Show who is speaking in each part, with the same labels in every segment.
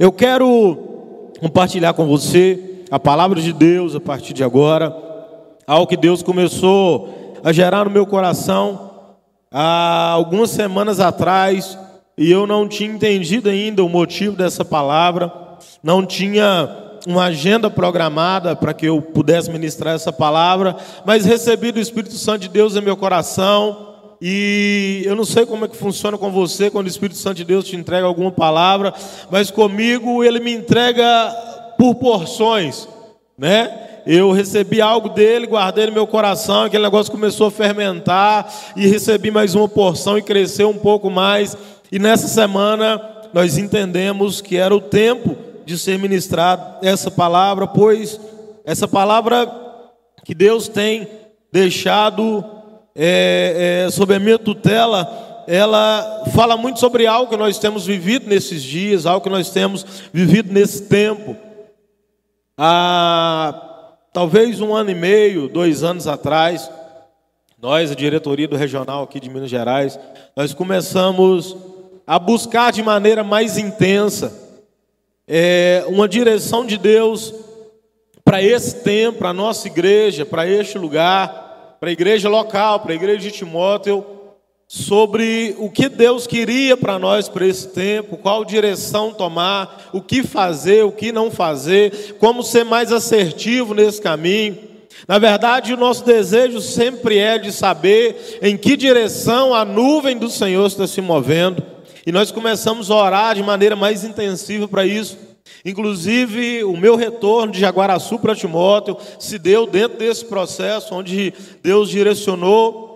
Speaker 1: Eu quero compartilhar com você a palavra de Deus a partir de agora, algo que Deus começou a gerar no meu coração há algumas semanas atrás, e eu não tinha entendido ainda o motivo dessa palavra, não tinha uma agenda programada para que eu pudesse ministrar essa palavra, mas recebi do Espírito Santo de Deus em meu coração. E eu não sei como é que funciona com você quando o Espírito Santo de Deus te entrega alguma palavra, mas comigo ele me entrega por porções, né? Eu recebi algo dele, guardei no meu coração, aquele negócio começou a fermentar e recebi mais uma porção e cresceu um pouco mais. E nessa semana nós entendemos que era o tempo de ser ministrada essa palavra, pois essa palavra que Deus tem deixado é, é, sob a minha tutela, ela fala muito sobre algo que nós temos vivido nesses dias, algo que nós temos vivido nesse tempo. Há talvez um ano e meio, dois anos atrás, nós, a diretoria do regional aqui de Minas Gerais, nós começamos a buscar de maneira mais intensa é, uma direção de Deus para esse tempo, para a nossa igreja, para este lugar, para a igreja local, para a igreja de Timóteo, sobre o que Deus queria para nós para esse tempo, qual direção tomar, o que fazer, o que não fazer, como ser mais assertivo nesse caminho. Na verdade, o nosso desejo sempre é de saber em que direção a nuvem do Senhor está se movendo. E nós começamos a orar de maneira mais intensiva para isso. Inclusive, o meu retorno de Jaguaraçu para Timóteo se deu dentro desse processo, onde Deus direcionou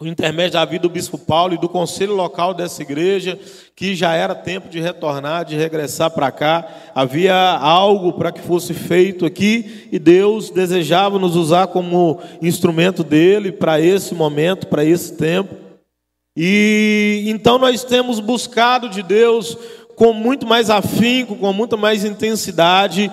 Speaker 1: o intermédio da vida do bispo Paulo e do conselho local dessa igreja, que já era tempo de retornar, de regressar para cá. Havia algo para que fosse feito aqui e Deus desejava nos usar como instrumento dele para esse momento, para esse tempo. E então nós temos buscado de Deus com muito mais afinco, com muito mais intensidade,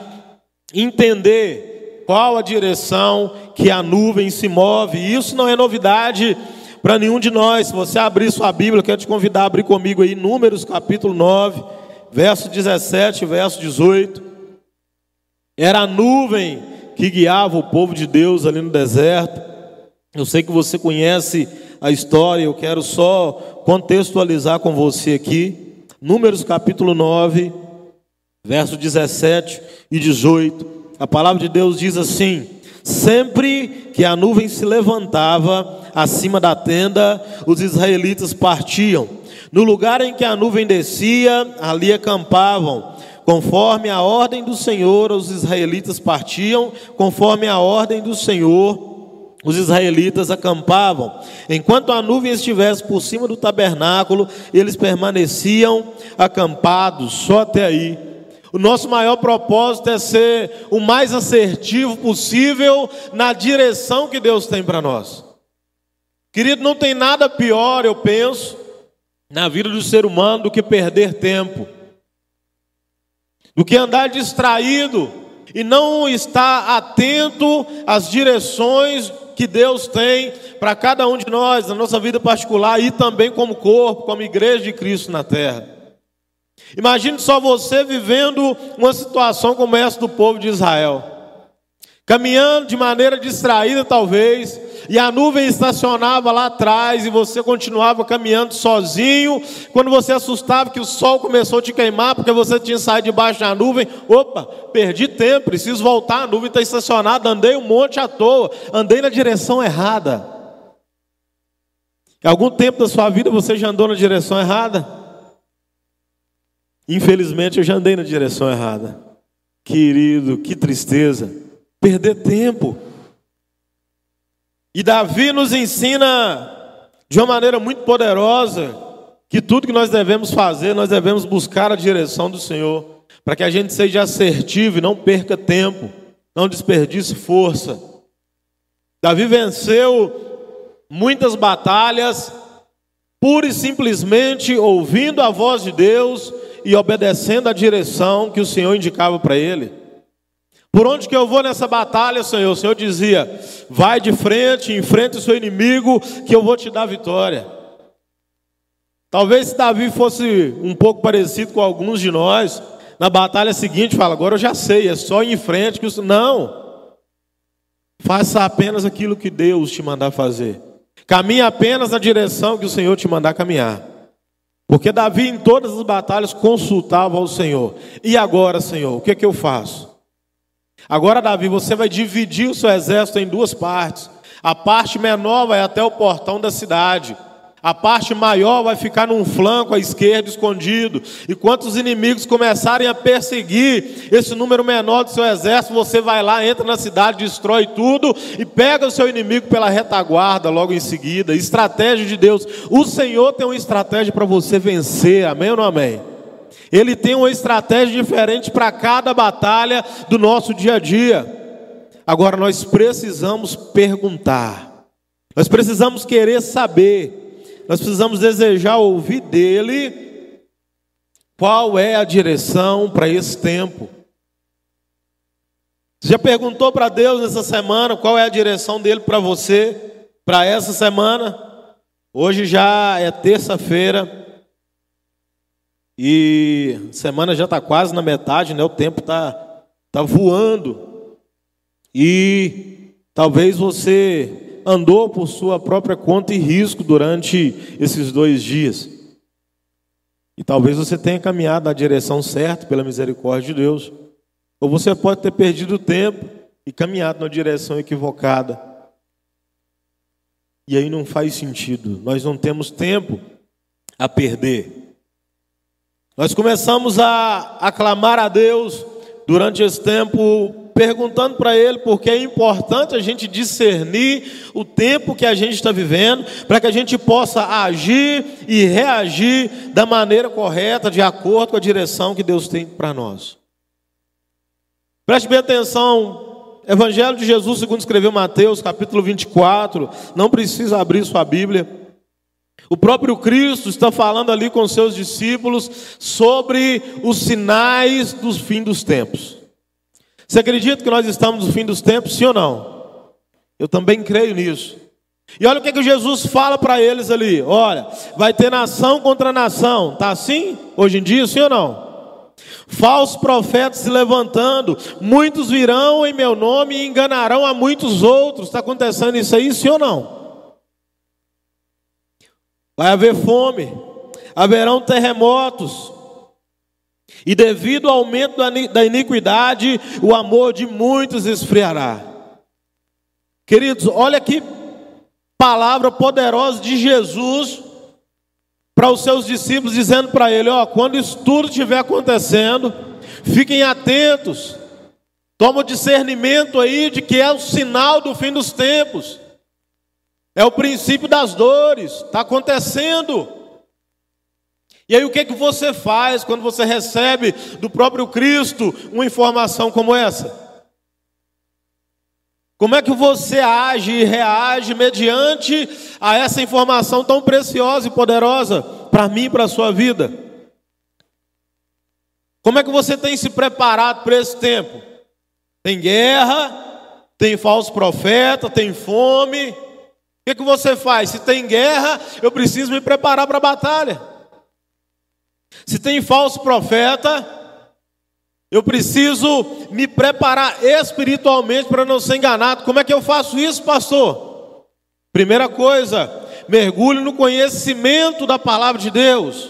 Speaker 1: entender qual a direção que a nuvem se move. Isso não é novidade para nenhum de nós. Se você abrir sua Bíblia, eu quero te convidar a abrir comigo aí Números capítulo 9, verso 17, verso 18. Era a nuvem que guiava o povo de Deus ali no deserto. Eu sei que você conhece a história, eu quero só contextualizar com você aqui. Números capítulo 9, verso 17 e 18. A palavra de Deus diz assim: Sempre que a nuvem se levantava acima da tenda, os israelitas partiam. No lugar em que a nuvem descia, ali acampavam. Conforme a ordem do Senhor, os israelitas partiam, conforme a ordem do Senhor, os israelitas acampavam. Enquanto a nuvem estivesse por cima do tabernáculo, eles permaneciam acampados, só até aí. O nosso maior propósito é ser o mais assertivo possível na direção que Deus tem para nós. Querido, não tem nada pior, eu penso, na vida do ser humano do que perder tempo, do que andar distraído e não estar atento às direções que Deus tem para cada um de nós, na nossa vida particular e também como corpo, como igreja de Cristo na terra. Imagine só você vivendo uma situação como essa do povo de Israel caminhando de maneira distraída, talvez, e a nuvem estacionava lá atrás e você continuava caminhando sozinho. Quando você assustava que o sol começou a te queimar porque você tinha saído debaixo da nuvem, opa, perdi tempo, preciso voltar, a nuvem está estacionada, andei um monte à toa, andei na direção errada. Em algum tempo da sua vida você já andou na direção errada? Infelizmente eu já andei na direção errada. Querido, que tristeza perder tempo. E Davi nos ensina de uma maneira muito poderosa que tudo que nós devemos fazer, nós devemos buscar a direção do Senhor, para que a gente seja assertivo e não perca tempo, não desperdice força. Davi venceu muitas batalhas pura e simplesmente ouvindo a voz de Deus e obedecendo a direção que o Senhor indicava para ele. Por onde que eu vou nessa batalha, Senhor? O Senhor dizia: vai de frente, enfrente o seu inimigo, que eu vou te dar vitória. Talvez se Davi fosse um pouco parecido com alguns de nós, na batalha seguinte fala: agora eu já sei, é só ir em frente que os... não. Faça apenas aquilo que Deus te mandar fazer. Caminhe apenas na direção que o Senhor te mandar caminhar. Porque Davi em todas as batalhas consultava ao Senhor. E agora, Senhor, o que é que eu faço? Agora, Davi, você vai dividir o seu exército em duas partes. A parte menor vai até o portão da cidade. A parte maior vai ficar num flanco à esquerda, escondido. E quando os inimigos começarem a perseguir esse número menor do seu exército, você vai lá, entra na cidade, destrói tudo e pega o seu inimigo pela retaguarda logo em seguida. Estratégia de Deus. O Senhor tem uma estratégia para você vencer. Amém ou não amém? Ele tem uma estratégia diferente para cada batalha do nosso dia a dia. Agora nós precisamos perguntar. Nós precisamos querer saber nós precisamos desejar ouvir dele qual é a direção para esse tempo. Você já perguntou para Deus nessa semana qual é a direção dele para você, para essa semana? Hoje já é terça-feira e semana já está quase na metade, né? O tempo está tá voando e talvez você andou por sua própria conta e risco durante esses dois dias. E talvez você tenha caminhado na direção certa pela misericórdia de Deus, ou você pode ter perdido tempo e caminhado na direção equivocada. E aí não faz sentido, nós não temos tempo a perder. Nós começamos a aclamar a Deus durante esse tempo perguntando para ele porque é importante a gente discernir o tempo que a gente está vivendo, para que a gente possa agir e reagir da maneira correta, de acordo com a direção que Deus tem para nós. Preste bem atenção, Evangelho de Jesus, segundo escreveu Mateus, capítulo 24, não precisa abrir sua Bíblia. O próprio Cristo está falando ali com seus discípulos sobre os sinais dos fim dos tempos. Você acredita que nós estamos no fim dos tempos, sim ou não? Eu também creio nisso. E olha o que, que Jesus fala para eles ali: olha, vai ter nação contra nação, tá assim hoje em dia, sim ou não? Falsos profetas se levantando, muitos virão em meu nome e enganarão a muitos outros. Está acontecendo isso aí, sim ou não? Vai haver fome, haverão terremotos, e devido ao aumento da iniquidade, o amor de muitos esfriará. Queridos, olha que palavra poderosa de Jesus para os seus discípulos, dizendo para ele: ó, quando isso tudo estiver acontecendo, fiquem atentos, toma o discernimento aí de que é o sinal do fim dos tempos, é o princípio das dores, está acontecendo. E aí o que, que você faz quando você recebe do próprio Cristo uma informação como essa? Como é que você age e reage mediante a essa informação tão preciosa e poderosa para mim e para a sua vida? Como é que você tem se preparado para esse tempo? Tem guerra, tem falso profeta, tem fome. Que, que você faz? Se tem guerra, eu preciso me preparar para a batalha. Se tem falso profeta, eu preciso me preparar espiritualmente para não ser enganado. Como é que eu faço isso, pastor? Primeira coisa, mergulhe no conhecimento da palavra de Deus.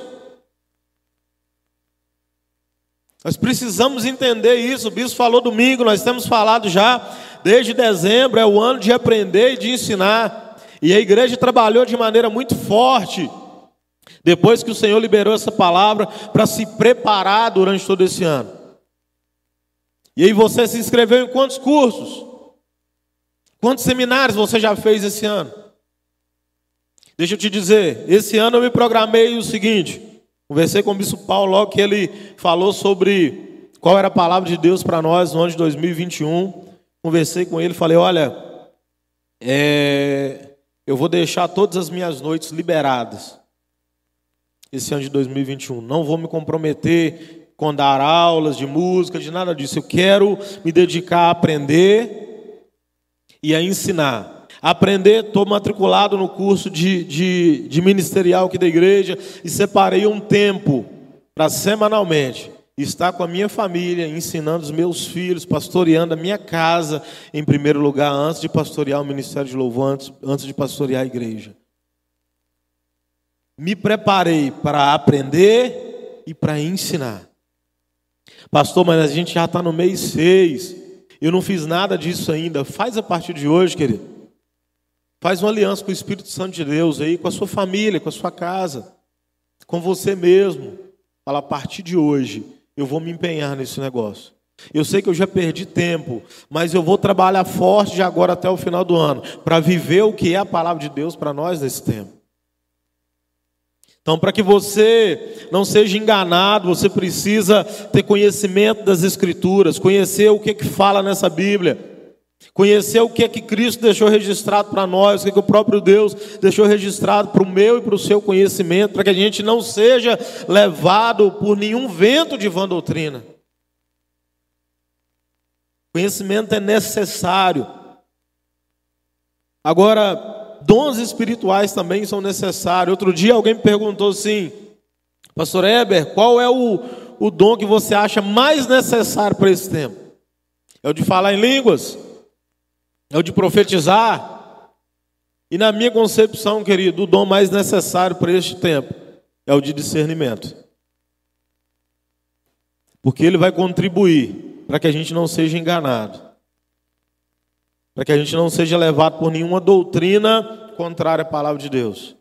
Speaker 1: Nós precisamos entender isso. O bispo falou domingo, nós temos falado já desde dezembro, é o ano de aprender e de ensinar. E a igreja trabalhou de maneira muito forte depois que o Senhor liberou essa palavra para se preparar durante todo esse ano. E aí você se inscreveu em quantos cursos? Quantos seminários você já fez esse ano? Deixa eu te dizer, esse ano eu me programei o seguinte: conversei com o bispo Paulo logo que ele falou sobre qual era a palavra de Deus para nós no ano de 2021. Conversei com ele, falei: olha, é, eu vou deixar todas as minhas noites liberadas esse ano de 2021. Não vou me comprometer com dar aulas de música, de nada disso. Eu quero me dedicar a aprender e a ensinar. Aprender, estou matriculado no curso de, de, de ministerial aqui da igreja e separei um tempo para semanalmente estar com a minha família, ensinando os meus filhos, pastoreando a minha casa, em primeiro lugar, antes de pastorear o ministério de louvor, antes, antes de pastorear a igreja. Me preparei para aprender e para ensinar. Pastor, mas a gente já está no mês seis. Eu não fiz nada disso ainda. Faz a partir de hoje, querido. Faz uma aliança com o Espírito Santo de Deus aí, com a sua família, com a sua casa, com você mesmo. Fala, a partir de hoje, eu vou me empenhar nesse negócio. Eu sei que eu já perdi tempo, mas eu vou trabalhar forte de agora até o final do ano, para viver o que é a palavra de Deus para nós nesse tempo. Então, para que você não seja enganado, você precisa ter conhecimento das Escrituras, conhecer o que, que fala nessa Bíblia, conhecer o que é que Cristo deixou registrado para nós, o que, é que o próprio Deus deixou registrado para o meu e para o seu conhecimento, para que a gente não seja levado por nenhum vento de vã doutrina. Conhecimento é necessário. Agora, dons espirituais também são necessários. Outro dia alguém me perguntou assim, Pastor Eber, qual é o, o dom que você acha mais necessário para esse tempo? É o de falar em línguas? É o de profetizar? E na minha concepção, querido, o dom mais necessário para este tempo é o de discernimento. Porque ele vai contribuir para que a gente não seja enganado para que a gente não seja levado por nenhuma doutrina contrária à palavra de Deus.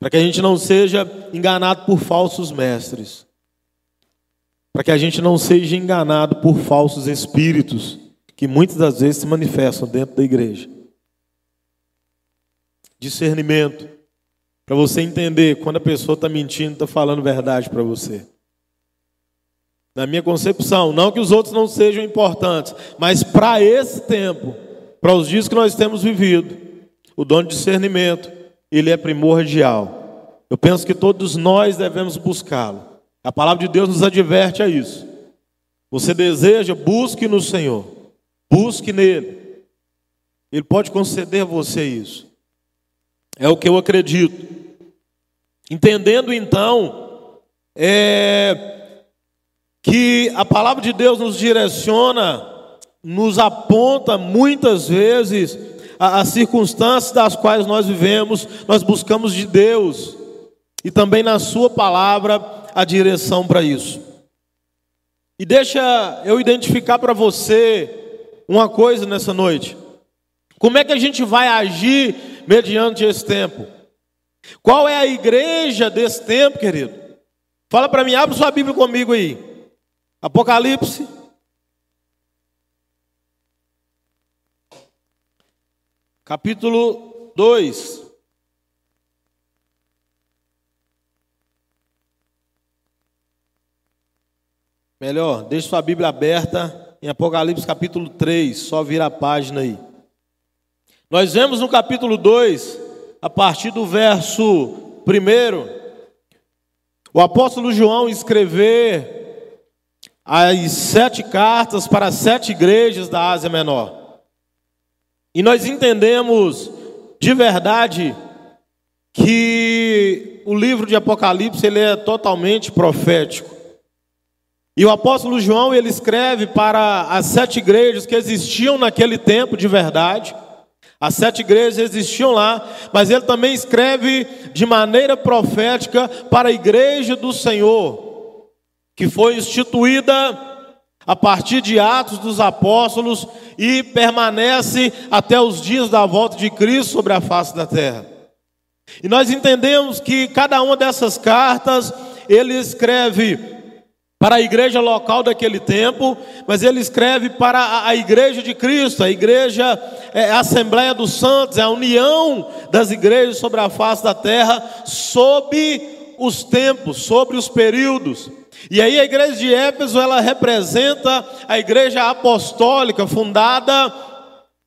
Speaker 1: Para que a gente não seja enganado por falsos mestres. Para que a gente não seja enganado por falsos espíritos que muitas das vezes se manifestam dentro da igreja. Discernimento. Para você entender quando a pessoa está mentindo, está falando verdade para você. Na minha concepção, não que os outros não sejam importantes, mas para esse tempo, para os dias que nós temos vivido, o dom de discernimento, ele é primordial. Eu penso que todos nós devemos buscá-lo. A palavra de Deus nos adverte a isso. Você deseja, busque no Senhor. Busque nele. Ele pode conceder a você isso. É o que eu acredito. Entendendo então, é, que a palavra de Deus nos direciona, nos aponta muitas vezes as circunstâncias das quais nós vivemos, nós buscamos de Deus e também na Sua palavra a direção para isso. E deixa eu identificar para você uma coisa nessa noite. Como é que a gente vai agir mediante esse tempo? Qual é a igreja desse tempo, querido? Fala para mim, abre sua Bíblia comigo aí. Apocalipse. Capítulo 2. Melhor, deixe sua Bíblia aberta em Apocalipse capítulo 3, só vira a página aí. Nós vemos no capítulo 2, a partir do verso 1, o apóstolo João escrever as sete cartas para as sete igrejas da Ásia Menor. E nós entendemos de verdade que o livro de Apocalipse ele é totalmente profético. E o apóstolo João ele escreve para as sete igrejas que existiam naquele tempo de verdade. As sete igrejas existiam lá, mas ele também escreve de maneira profética para a igreja do Senhor, que foi instituída a partir de Atos dos Apóstolos e permanece até os dias da volta de Cristo sobre a face da terra. E nós entendemos que cada uma dessas cartas ele escreve para a igreja local daquele tempo, mas ele escreve para a igreja de Cristo, a igreja, é a Assembleia dos Santos, é a união das igrejas sobre a face da terra, sob os tempos, sobre os períodos. E aí a igreja de Éfeso, ela representa a igreja apostólica fundada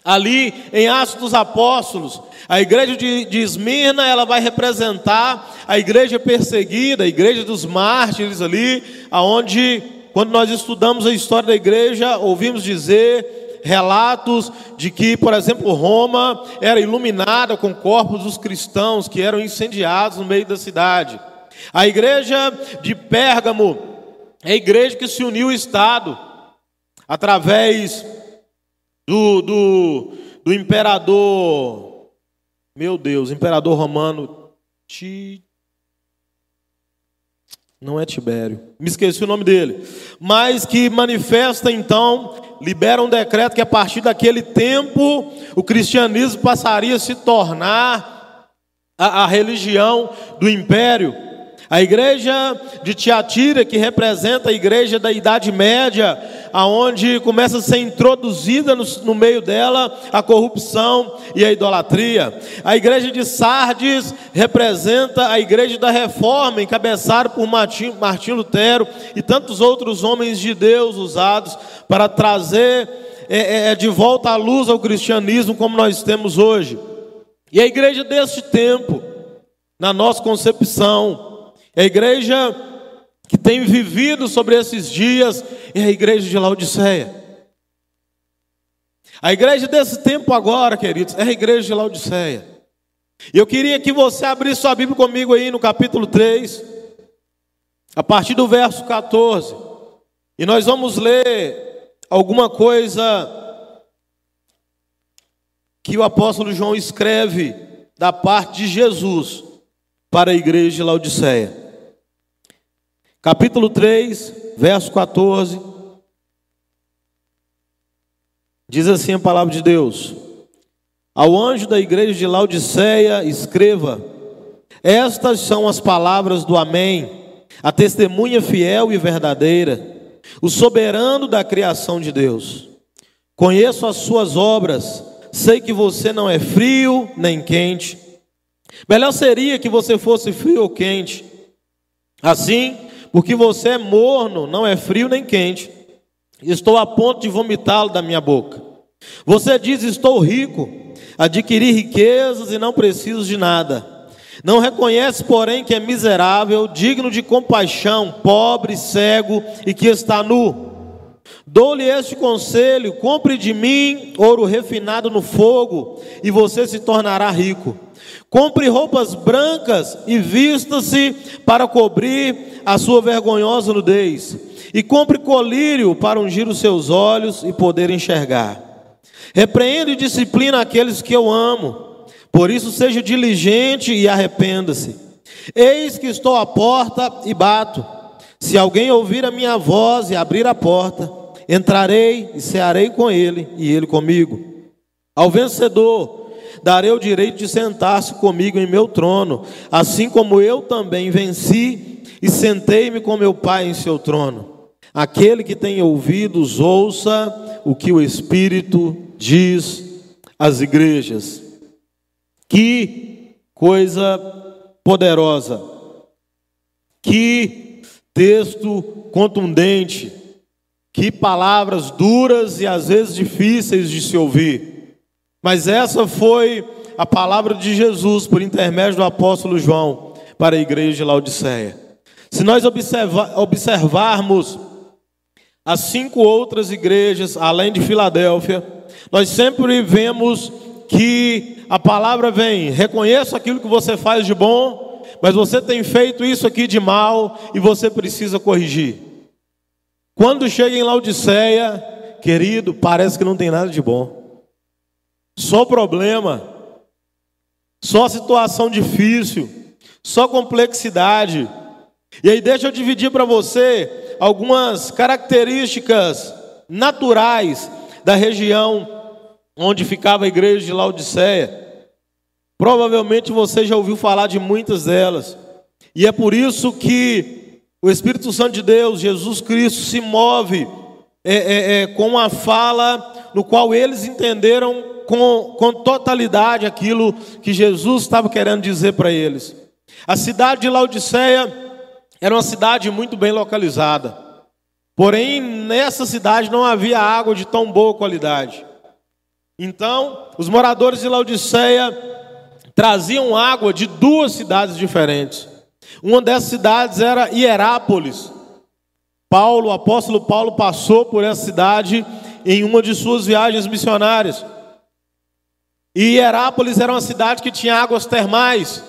Speaker 1: ali em Atos dos Apóstolos. A igreja de, de Esmirna, ela vai representar a igreja perseguida, a igreja dos mártires ali, aonde quando nós estudamos a história da igreja, ouvimos dizer relatos de que, por exemplo, Roma era iluminada com corpos dos cristãos que eram incendiados no meio da cidade. A igreja de Pérgamo é a igreja que se uniu ao Estado através do, do, do imperador, meu Deus, imperador romano, Ti, não é Tibério, me esqueci o nome dele, mas que manifesta então, libera um decreto que a partir daquele tempo o cristianismo passaria a se tornar a, a religião do império. A igreja de Tiatira, que representa a igreja da Idade Média, aonde começa a ser introduzida no, no, meio dela a corrupção e a idolatria. A igreja de Sardes representa a igreja da Reforma, encabeçada por Martim, Martim Lutero e tantos outros homens de Deus usados para trazer é, é, é, de volta à luz ao cristianismo como nós temos hoje. E a igreja deste tempo, na nossa concepção, é a igreja que tem vivido sobre esses dias é a igreja de Laodiceia. A igreja desse tempo agora, queridos, é a igreja de Laodiceia. E eu queria que você abrisse sua Bíblia comigo aí no capítulo 3, a partir do verso 14. E nós vamos ler alguma coisa que o apóstolo João escreve da parte de Jesus para a igreja de Laodiceia capítulo 3, verso 14. Diz assim a palavra de Deus: Ao anjo da igreja de Laodiceia, escreva: Estas são as palavras do Amém, a testemunha fiel e verdadeira, o soberano da criação de Deus. Conheço as suas obras, sei que você não é frio nem quente. Melhor seria que você fosse frio ou quente. Assim, porque você é morno, não é frio nem quente. Estou a ponto de vomitá-lo da minha boca. Você diz: Estou rico, adquiri riquezas e não preciso de nada. Não reconhece, porém, que é miserável, digno de compaixão, pobre, cego e que está nu. Dou-lhe este conselho: compre de mim ouro refinado no fogo, e você se tornará rico. Compre roupas brancas e vista-se para cobrir a sua vergonhosa nudez. E compre colírio para ungir os seus olhos e poder enxergar. Repreenda e disciplina aqueles que eu amo. Por isso seja diligente e arrependa-se. Eis que estou à porta e bato. Se alguém ouvir a minha voz e abrir a porta, entrarei e cearei com ele e ele comigo. Ao vencedor darei o direito de sentar-se comigo em meu trono, assim como eu também venci e sentei-me com meu Pai em seu trono. Aquele que tem ouvidos, ouça o que o Espírito diz às igrejas. Que coisa poderosa, que texto contundente, que palavras duras e às vezes difíceis de se ouvir. Mas essa foi a palavra de Jesus por intermédio do apóstolo João para a igreja de Laodiceia. Se nós observar, observarmos as cinco outras igrejas, além de Filadélfia, nós sempre vemos que a palavra vem: reconheça aquilo que você faz de bom, mas você tem feito isso aqui de mal e você precisa corrigir. Quando chega em Laodiceia, querido, parece que não tem nada de bom. Só problema, só situação difícil, só complexidade. E aí deixa eu dividir para você algumas características naturais da região onde ficava a igreja de Laodiceia. Provavelmente você já ouviu falar de muitas delas. E é por isso que o Espírito Santo de Deus, Jesus Cristo, se move é, é, é, com a fala no qual eles entenderam com, com totalidade aquilo que Jesus estava querendo dizer para eles. A cidade de Laodiceia era uma cidade muito bem localizada. Porém, nessa cidade não havia água de tão boa qualidade. Então, os moradores de Laodiceia traziam água de duas cidades diferentes. Uma dessas cidades era Hierápolis. Paulo, o apóstolo Paulo, passou por essa cidade em uma de suas viagens missionárias. E Hierápolis era uma cidade que tinha águas termais.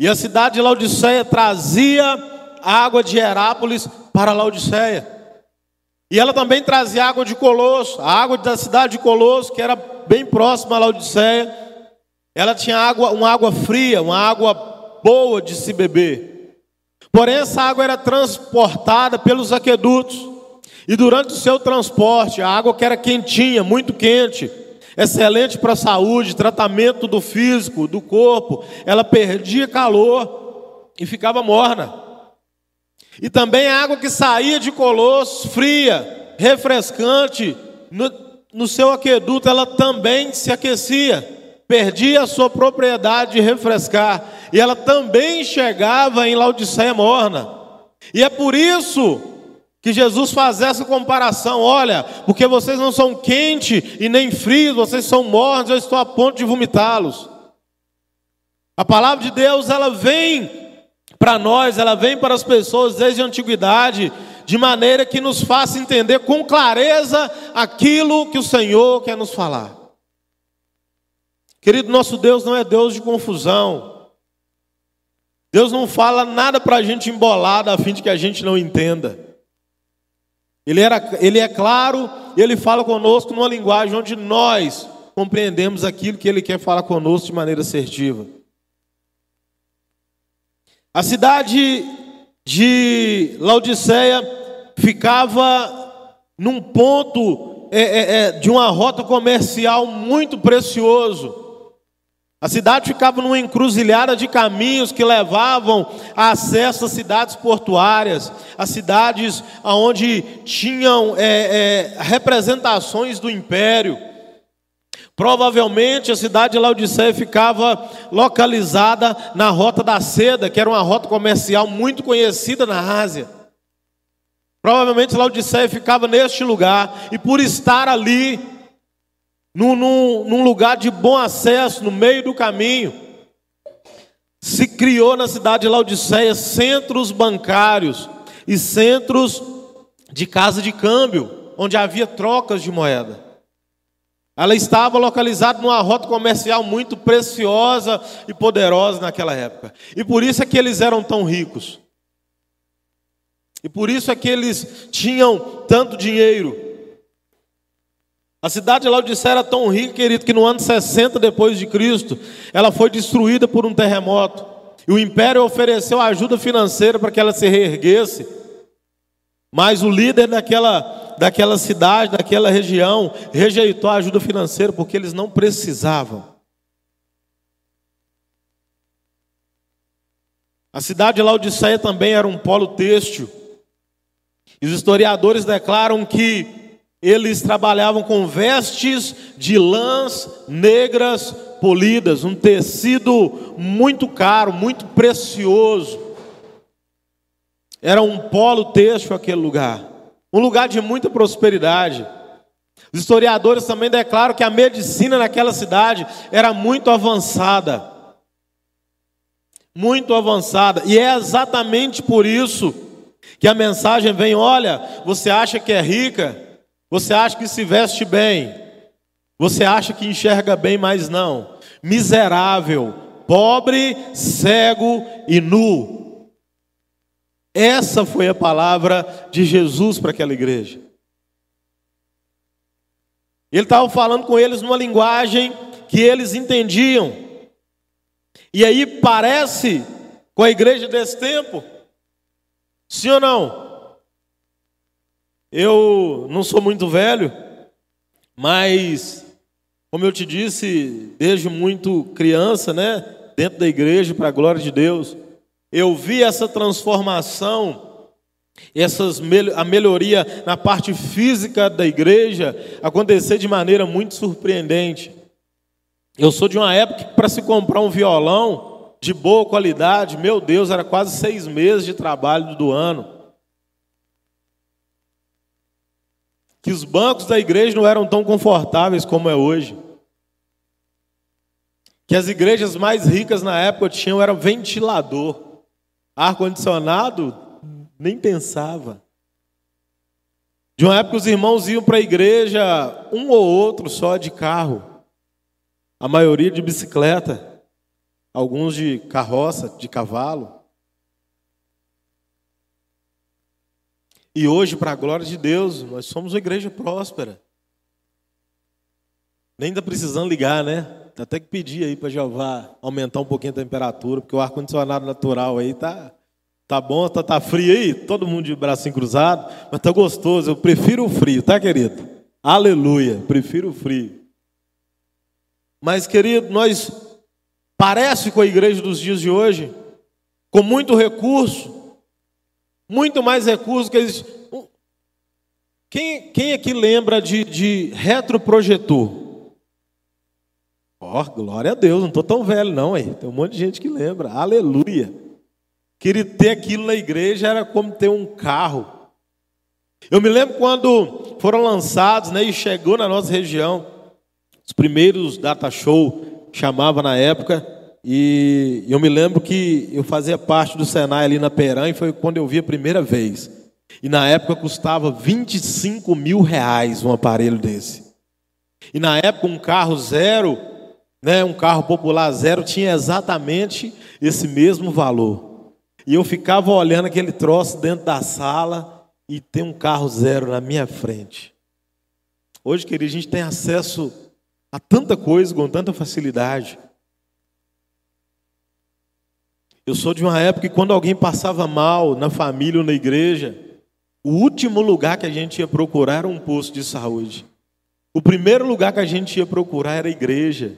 Speaker 1: E a cidade de Laodiceia trazia água de Herápolis para Laodiceia. E ela também trazia água de Colosso, a água da cidade de Colosso, que era bem próxima a Laodiceia. Ela tinha água, uma água fria, uma água boa de se beber. Porém, essa água era transportada pelos aquedutos. E durante o seu transporte, a água que era quentinha, muito quente, excelente para a saúde, tratamento do físico, do corpo, ela perdia calor e ficava morna. E também a água que saía de Colosso, fria, refrescante, no, no seu aqueduto, ela também se aquecia, perdia a sua propriedade de refrescar, e ela também chegava em Laodiceia morna. E é por isso que Jesus faz essa comparação, olha, porque vocês não são quentes e nem frios, vocês são mornos, eu estou a ponto de vomitá-los. A palavra de Deus, ela vem para nós, ela vem para as pessoas desde a antiguidade, de maneira que nos faça entender com clareza aquilo que o Senhor quer nos falar. Querido, nosso Deus não é Deus de confusão. Deus não fala nada para a gente embolada a fim de que a gente não entenda. Ele, era, ele é claro e ele fala conosco numa linguagem onde nós compreendemos aquilo que ele quer falar conosco de maneira assertiva. A cidade de Laodiceia ficava num ponto é, é, é, de uma rota comercial muito precioso. A cidade ficava numa encruzilhada de caminhos que levavam a acesso às cidades portuárias, às cidades onde tinham é, é, representações do império. Provavelmente a cidade de Laodiceia ficava localizada na Rota da Seda, que era uma rota comercial muito conhecida na Ásia. Provavelmente Laodiceia ficava neste lugar, e por estar ali, num, num, num lugar de bom acesso, no meio do caminho. Se criou na cidade de Laodiceia centros bancários e centros de casa de câmbio, onde havia trocas de moeda. Ela estava localizada numa rota comercial muito preciosa e poderosa naquela época. E por isso é que eles eram tão ricos. E por isso é que eles tinham tanto dinheiro. A cidade de Laodicea era tão rica, querido, que no ano 60 depois de Cristo, ela foi destruída por um terremoto. E o império ofereceu ajuda financeira para que ela se reerguesse. Mas o líder daquela, daquela cidade, daquela região, rejeitou a ajuda financeira porque eles não precisavam. A cidade de Laodiceia também era um polo têxtil. E os historiadores declaram que eles trabalhavam com vestes de lãs negras polidas, um tecido muito caro, muito precioso. Era um polo têxtil aquele lugar, um lugar de muita prosperidade. Os historiadores também declaram que a medicina naquela cidade era muito avançada. Muito avançada, e é exatamente por isso que a mensagem vem: olha, você acha que é rica, você acha que se veste bem, você acha que enxerga bem, mas não. Miserável, pobre, cego e nu. Essa foi a palavra de Jesus para aquela igreja. Ele estava falando com eles numa linguagem que eles entendiam. E aí parece com a igreja desse tempo? Sim ou não? Eu não sou muito velho, mas, como eu te disse, desde muito criança, né, dentro da igreja, para a glória de Deus, eu vi essa transformação, essas, a melhoria na parte física da igreja acontecer de maneira muito surpreendente. Eu sou de uma época que, para se comprar um violão de boa qualidade, meu Deus, era quase seis meses de trabalho do ano. Que os bancos da igreja não eram tão confortáveis como é hoje. Que as igrejas mais ricas na época tinham era ventilador. Ar-condicionado, nem pensava. De uma época os irmãos iam para a igreja, um ou outro só de carro. A maioria de bicicleta. alguns de carroça, de cavalo. E hoje, para a glória de Deus, nós somos uma igreja próspera. Nem está precisando ligar, né? Tá até que pedir aí para Jeová aumentar um pouquinho a temperatura, porque o ar-condicionado natural aí tá, tá bom, tá, tá frio aí, todo mundo de bracinho cruzado, mas tá gostoso. Eu prefiro o frio, tá, querido? Aleluia, prefiro o frio. Mas, querido, nós parece com a igreja dos dias de hoje, com muito recurso, muito mais recursos que eles. Quem, quem aqui lembra de, de retroprojetor? Ó, oh, glória a Deus, não estou tão velho não, aí. Tem um monte de gente que lembra. Aleluia. Queria ter aquilo na igreja era como ter um carro. Eu me lembro quando foram lançados, né, e chegou na nossa região, os primeiros data show, chamava na época, e eu me lembro que eu fazia parte do Senai ali na Peran, e foi quando eu vi a primeira vez. E na época custava 25 mil reais um aparelho desse. E na época um carro zero né, um carro popular zero tinha exatamente esse mesmo valor. E eu ficava olhando aquele troço dentro da sala e tem um carro zero na minha frente. Hoje, querido, a gente tem acesso a tanta coisa com tanta facilidade. Eu sou de uma época que quando alguém passava mal na família ou na igreja, o último lugar que a gente ia procurar era um posto de saúde. O primeiro lugar que a gente ia procurar era a igreja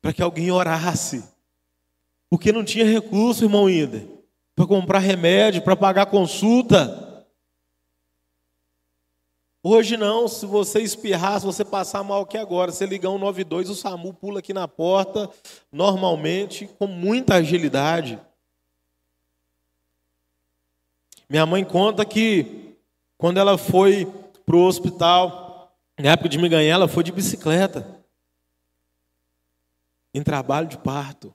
Speaker 1: para que alguém orasse. Porque não tinha recurso, irmão Ida, para comprar remédio, para pagar consulta. Hoje não, se você espirrar, se você passar mal aqui agora, você ligar um 92, o SAMU pula aqui na porta, normalmente, com muita agilidade. Minha mãe conta que quando ela foi para o hospital, na época de me ganhar, ela foi de bicicleta em trabalho de parto.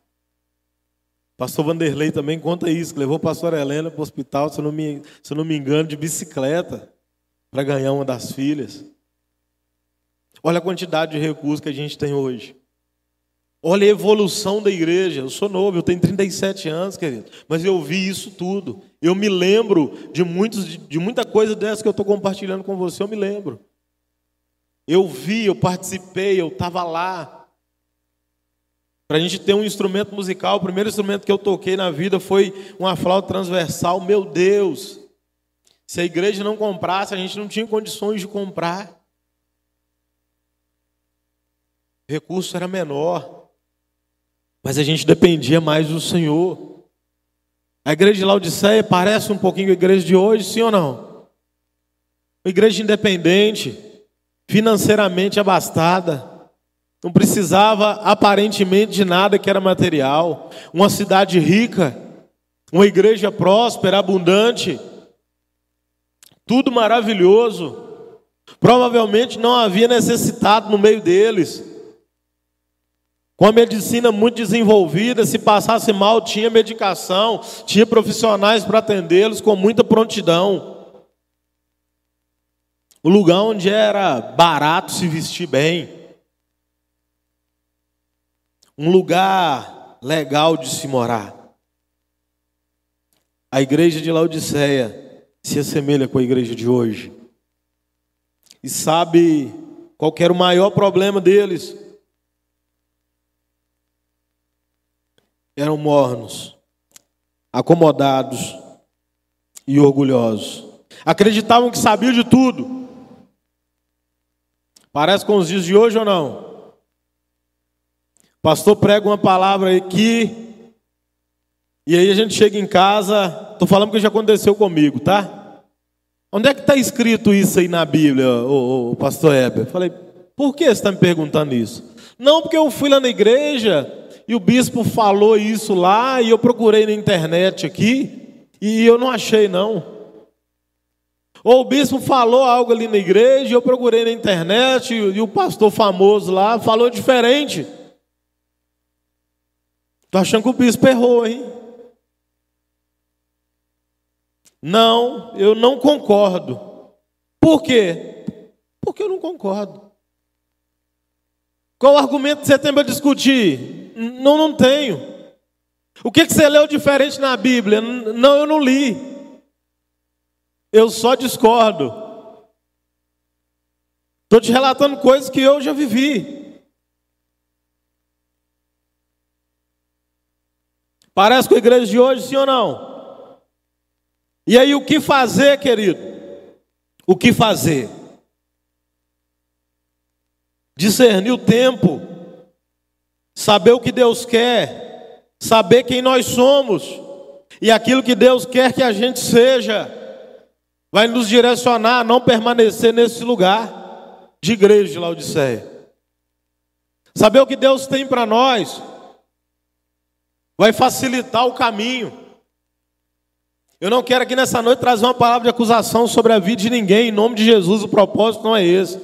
Speaker 1: Pastor Vanderlei também conta isso, que levou a pastora Helena para o hospital, se eu, não me, se eu não me engano, de bicicleta, para ganhar uma das filhas. Olha a quantidade de recursos que a gente tem hoje. Olha a evolução da igreja. Eu sou novo, eu tenho 37 anos, querido, mas eu vi isso tudo. Eu me lembro de, muitos, de, muita coisa dessa que eu estou compartilhando com você, eu me lembro. Eu vi, eu participei, eu estava lá. Para a gente ter um instrumento musical, o primeiro instrumento que eu toquei na vida foi uma flauta transversal. Meu Deus! Se a igreja não comprasse, a gente não tinha condições de comprar. O recurso era menor. Mas a gente dependia mais do Senhor. A igreja de Laodiceia parece um pouquinho a igreja de hoje, sim ou não? Uma igreja independente, financeiramente abastada não precisava aparentemente de nada que era material. Uma cidade rica, uma igreja próspera, abundante, tudo maravilhoso. Provavelmente não havia necessitado no meio deles. Com a medicina muito desenvolvida, se passasse mal, tinha medicação, tinha profissionais para atendê-los com muita prontidão. O lugar onde era barato se vestir bem um lugar legal de se morar. A igreja de Laodiceia se assemelha com a igreja de hoje. E sabe qual era o maior problema deles? Eram mornos, acomodados e orgulhosos. Acreditavam que sabiam de tudo. Parece com os dias de hoje ou não? pastor prega uma palavra aqui, e aí a gente chega em casa, estou falando que já aconteceu comigo, tá? Onde é que está escrito isso aí na Bíblia, o, o pastor Heber? Falei, por que você está me perguntando isso? Não, porque eu fui lá na igreja e o bispo falou isso lá e eu procurei na internet aqui e eu não achei não. Ou o bispo falou algo ali na igreja e eu procurei na internet e, o pastor famoso lá falou diferente. Estou achando que o bispo errou, hein? Não, eu não concordo. Por quê? Porque eu não concordo. Qual argumento você tem para discutir? Não, não tenho. O que, que você leu diferente na Bíblia? Não, eu não li. Eu só discordo. Estou te relatando coisas que eu já vivi. Parece com a igreja de hoje, sim ou não? E aí, o que fazer, querido? O que fazer? Discernir o tempo, saber o que Deus quer, saber quem nós somos e aquilo que Deus quer que a gente seja, vai nos direcionar a não permanecer nesse lugar de igreja de Laodiceia. Saber o que Deus tem para nós vai facilitar o caminho. Eu não quero aqui nessa noite trazer uma palavra de acusação sobre a vida de ninguém, em nome de Jesus, o propósito não é esse.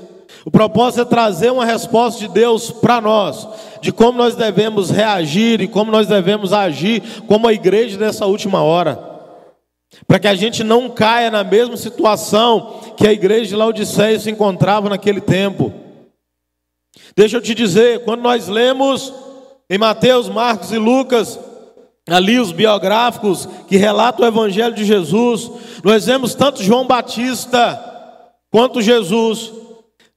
Speaker 1: O propósito é trazer uma resposta de Deus para nós, de como nós devemos reagir e como nós devemos agir como a igreja dessa última hora. Para que a gente não caia na mesma situação que a igreja de Laodiceia se encontrava naquele tempo. Deixa eu te dizer, quando nós lemos em Mateus, Marcos e Lucas, ali os biográficos que relatam o evangelho de Jesus, nós vemos tanto João Batista quanto Jesus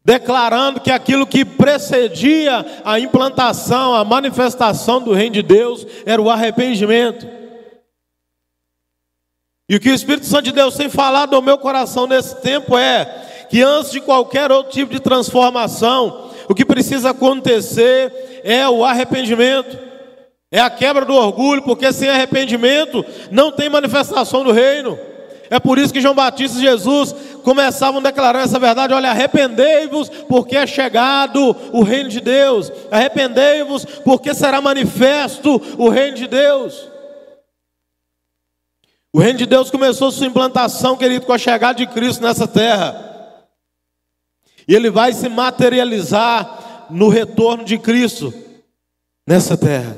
Speaker 1: declarando que aquilo que precedia a implantação, a manifestação do reino de Deus era o arrependimento. E o que o Espírito Santo de Deus tem falado ao meu coração nesse tempo é que antes de qualquer outro tipo de transformação, o que precisa acontecer é o arrependimento, é a quebra do orgulho, porque sem arrependimento não tem manifestação do reino. É por isso que João Batista e Jesus começavam a declarar essa verdade: olha, arrependei-vos, porque é chegado o reino de Deus, arrependei-vos, porque será manifesto o reino de Deus. O reino de Deus começou sua implantação, querido, com a chegada de Cristo nessa terra. E ele vai se materializar no retorno de Cristo nessa terra.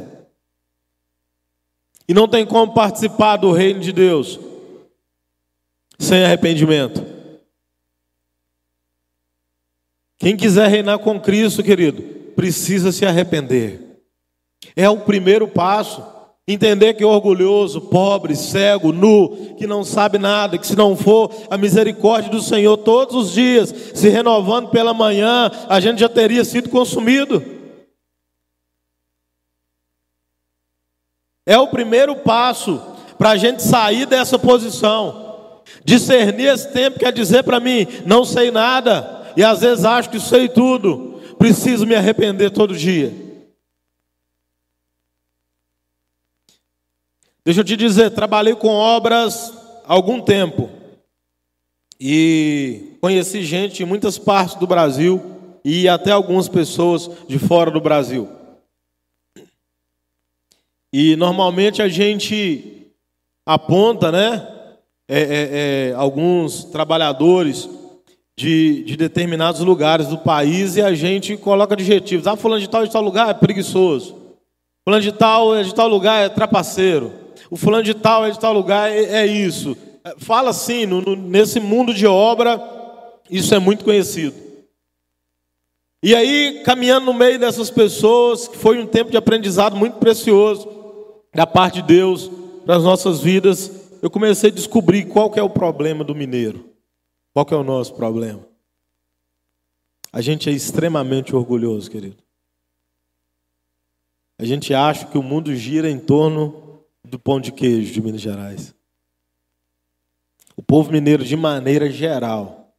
Speaker 1: E não tem como participar do reino de Deus sem arrependimento. Quem quiser reinar com Cristo, querido, precisa se arrepender. É o primeiro passo. Entender que é orgulhoso, pobre, cego, nu, que não sabe nada, que se não for a misericórdia do Senhor todos os dias, se renovando pela manhã, a gente já teria sido consumido. É o primeiro passo para a gente sair dessa posição. Discernir esse tempo quer dizer para mim, não sei nada, e às vezes acho que sei tudo, preciso me arrepender todo dia. Deixa eu te dizer, trabalhei com obras há algum tempo e conheci gente em muitas partes do Brasil e até algumas pessoas de fora do Brasil. E normalmente a gente aponta, né? é, é, é, alguns trabalhadores de, de, determinados lugares do país e a gente coloca adjetivos. Ah, fulano de tal de tal lugar é preguiçoso. Fulano de tal é de tal lugar é trapaceiro. O fulano de tal é de tal lugar é, é isso. É, fala assim, no, no, nesse mundo de obra, isso é muito conhecido. E aí, caminhando no meio dessas pessoas, foi um tempo de aprendizado muito precioso da parte de Deus para as nossas vidas, eu comecei a descobrir qual que é o problema do mineiro. Qual que é o nosso problema? A gente é extremamente orgulhoso, querido. A gente acha que o mundo gira em torno do pão de queijo de Minas Gerais. O povo mineiro, de maneira geral,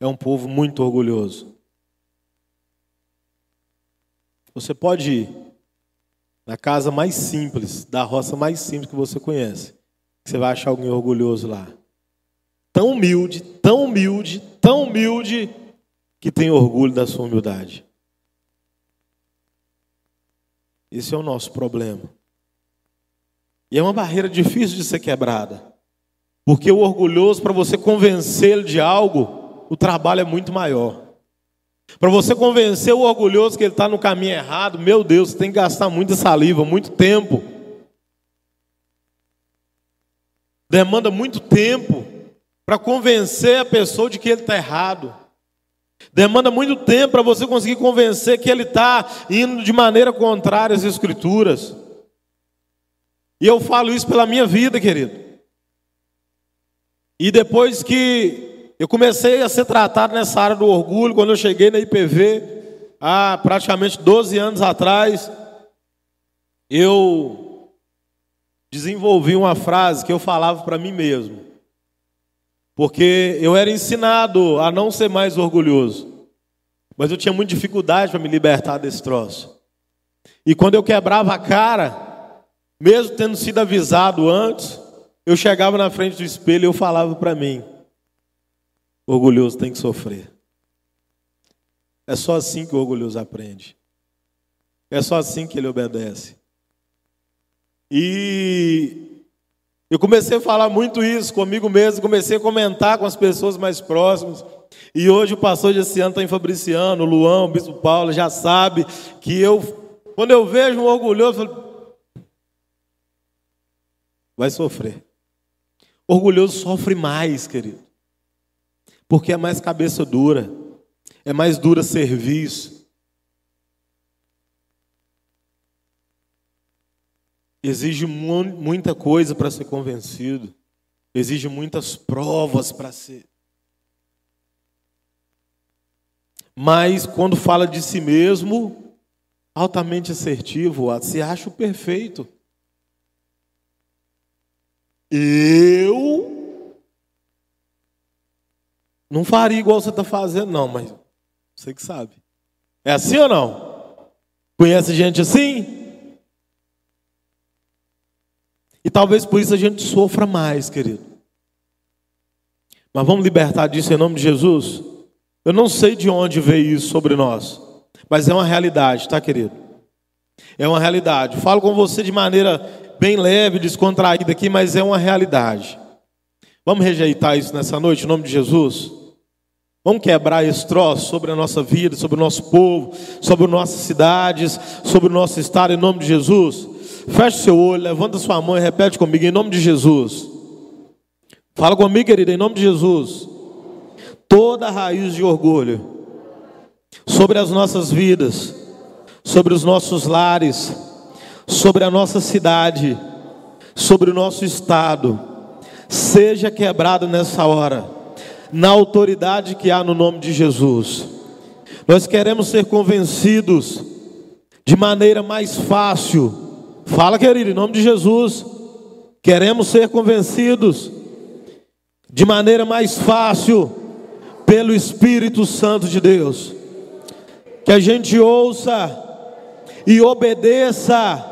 Speaker 1: é um povo muito orgulhoso. Você pode ir na casa mais simples, da roça mais simples que você conhece. Você vai achar alguém orgulhoso lá. Tão humilde, tão humilde, tão humilde, que tem orgulho da sua humildade. Esse é o nosso problema. E é uma barreira difícil de ser quebrada. Porque o orgulhoso, para você convencê-lo de algo, o trabalho é muito maior. Para você convencer o orgulhoso que ele está no caminho errado, meu Deus, você tem que gastar muita saliva, muito tempo. demanda muito tempo para convencer a pessoa de que ele está errado. Demanda muito tempo para você conseguir convencer que ele está indo de maneira contrária às Escrituras. E eu falo isso pela minha vida, querido. E depois que eu comecei a ser tratado nessa área do orgulho, quando eu cheguei na IPV, há praticamente 12 anos atrás, eu desenvolvi uma frase que eu falava para mim mesmo. Porque eu era ensinado a não ser mais orgulhoso. Mas eu tinha muita dificuldade para me libertar desse troço. E quando eu quebrava a cara, mesmo tendo sido avisado antes, eu chegava na frente do espelho e eu falava para mim: orgulhoso tem que sofrer. É só assim que o orgulhoso aprende. É só assim que ele obedece. E eu comecei a falar muito isso comigo mesmo, comecei a comentar com as pessoas mais próximas. E hoje o pastor de esse ano está em Fabriciano, o o Bispo Paulo, já sabe que eu, quando eu vejo um orgulhoso, eu falo, vai sofrer. Orgulhoso sofre mais, querido, porque é mais cabeça dura, é mais dura serviço. Exige muita coisa para ser convencido. Exige muitas provas para ser. Mas quando fala de si mesmo, altamente assertivo, se acha o perfeito. Eu não faria igual você está fazendo, não, mas você que sabe. É assim ou não? Conhece gente assim? Talvez por isso a gente sofra mais, querido. Mas vamos libertar disso em nome de Jesus? Eu não sei de onde veio isso sobre nós, mas é uma realidade, tá, querido? É uma realidade. Falo com você de maneira bem leve, descontraída aqui, mas é uma realidade. Vamos rejeitar isso nessa noite, em nome de Jesus? Vamos quebrar esse troço sobre a nossa vida, sobre o nosso povo, sobre nossas cidades, sobre o nosso estado, em nome de Jesus? Feche seu olho, levanta sua mão e repete comigo, em nome de Jesus. Fala comigo, querida, em nome de Jesus. Toda raiz de orgulho sobre as nossas vidas, sobre os nossos lares, sobre a nossa cidade, sobre o nosso estado, seja quebrado nessa hora, na autoridade que há no nome de Jesus. Nós queremos ser convencidos de maneira mais fácil Fala, querido, em nome de Jesus. Queremos ser convencidos de maneira mais fácil pelo Espírito Santo de Deus. Que a gente ouça e obedeça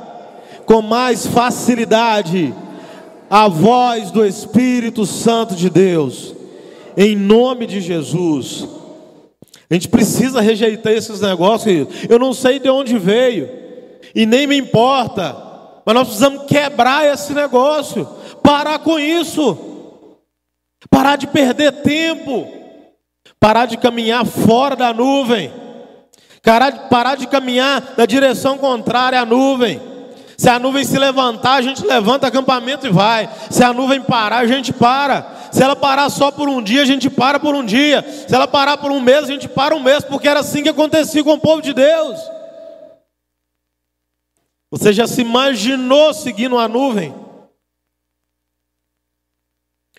Speaker 1: com mais facilidade a voz do Espírito Santo de Deus, em nome de Jesus. A gente precisa rejeitar esses negócios, eu não sei de onde veio, e nem me importa, mas nós precisamos quebrar esse negócio, parar com isso, parar de perder tempo, parar de caminhar fora da nuvem, parar de caminhar na direção contrária à nuvem. Se a nuvem se levantar, a gente levanta acampamento e vai. Se a nuvem parar, a gente para. Se ela parar só por um dia, a gente para por um dia. Se ela parar por um mês, a gente para um mês, porque era assim que acontecia com o povo de Deus. Você já se imaginou seguindo a nuvem? O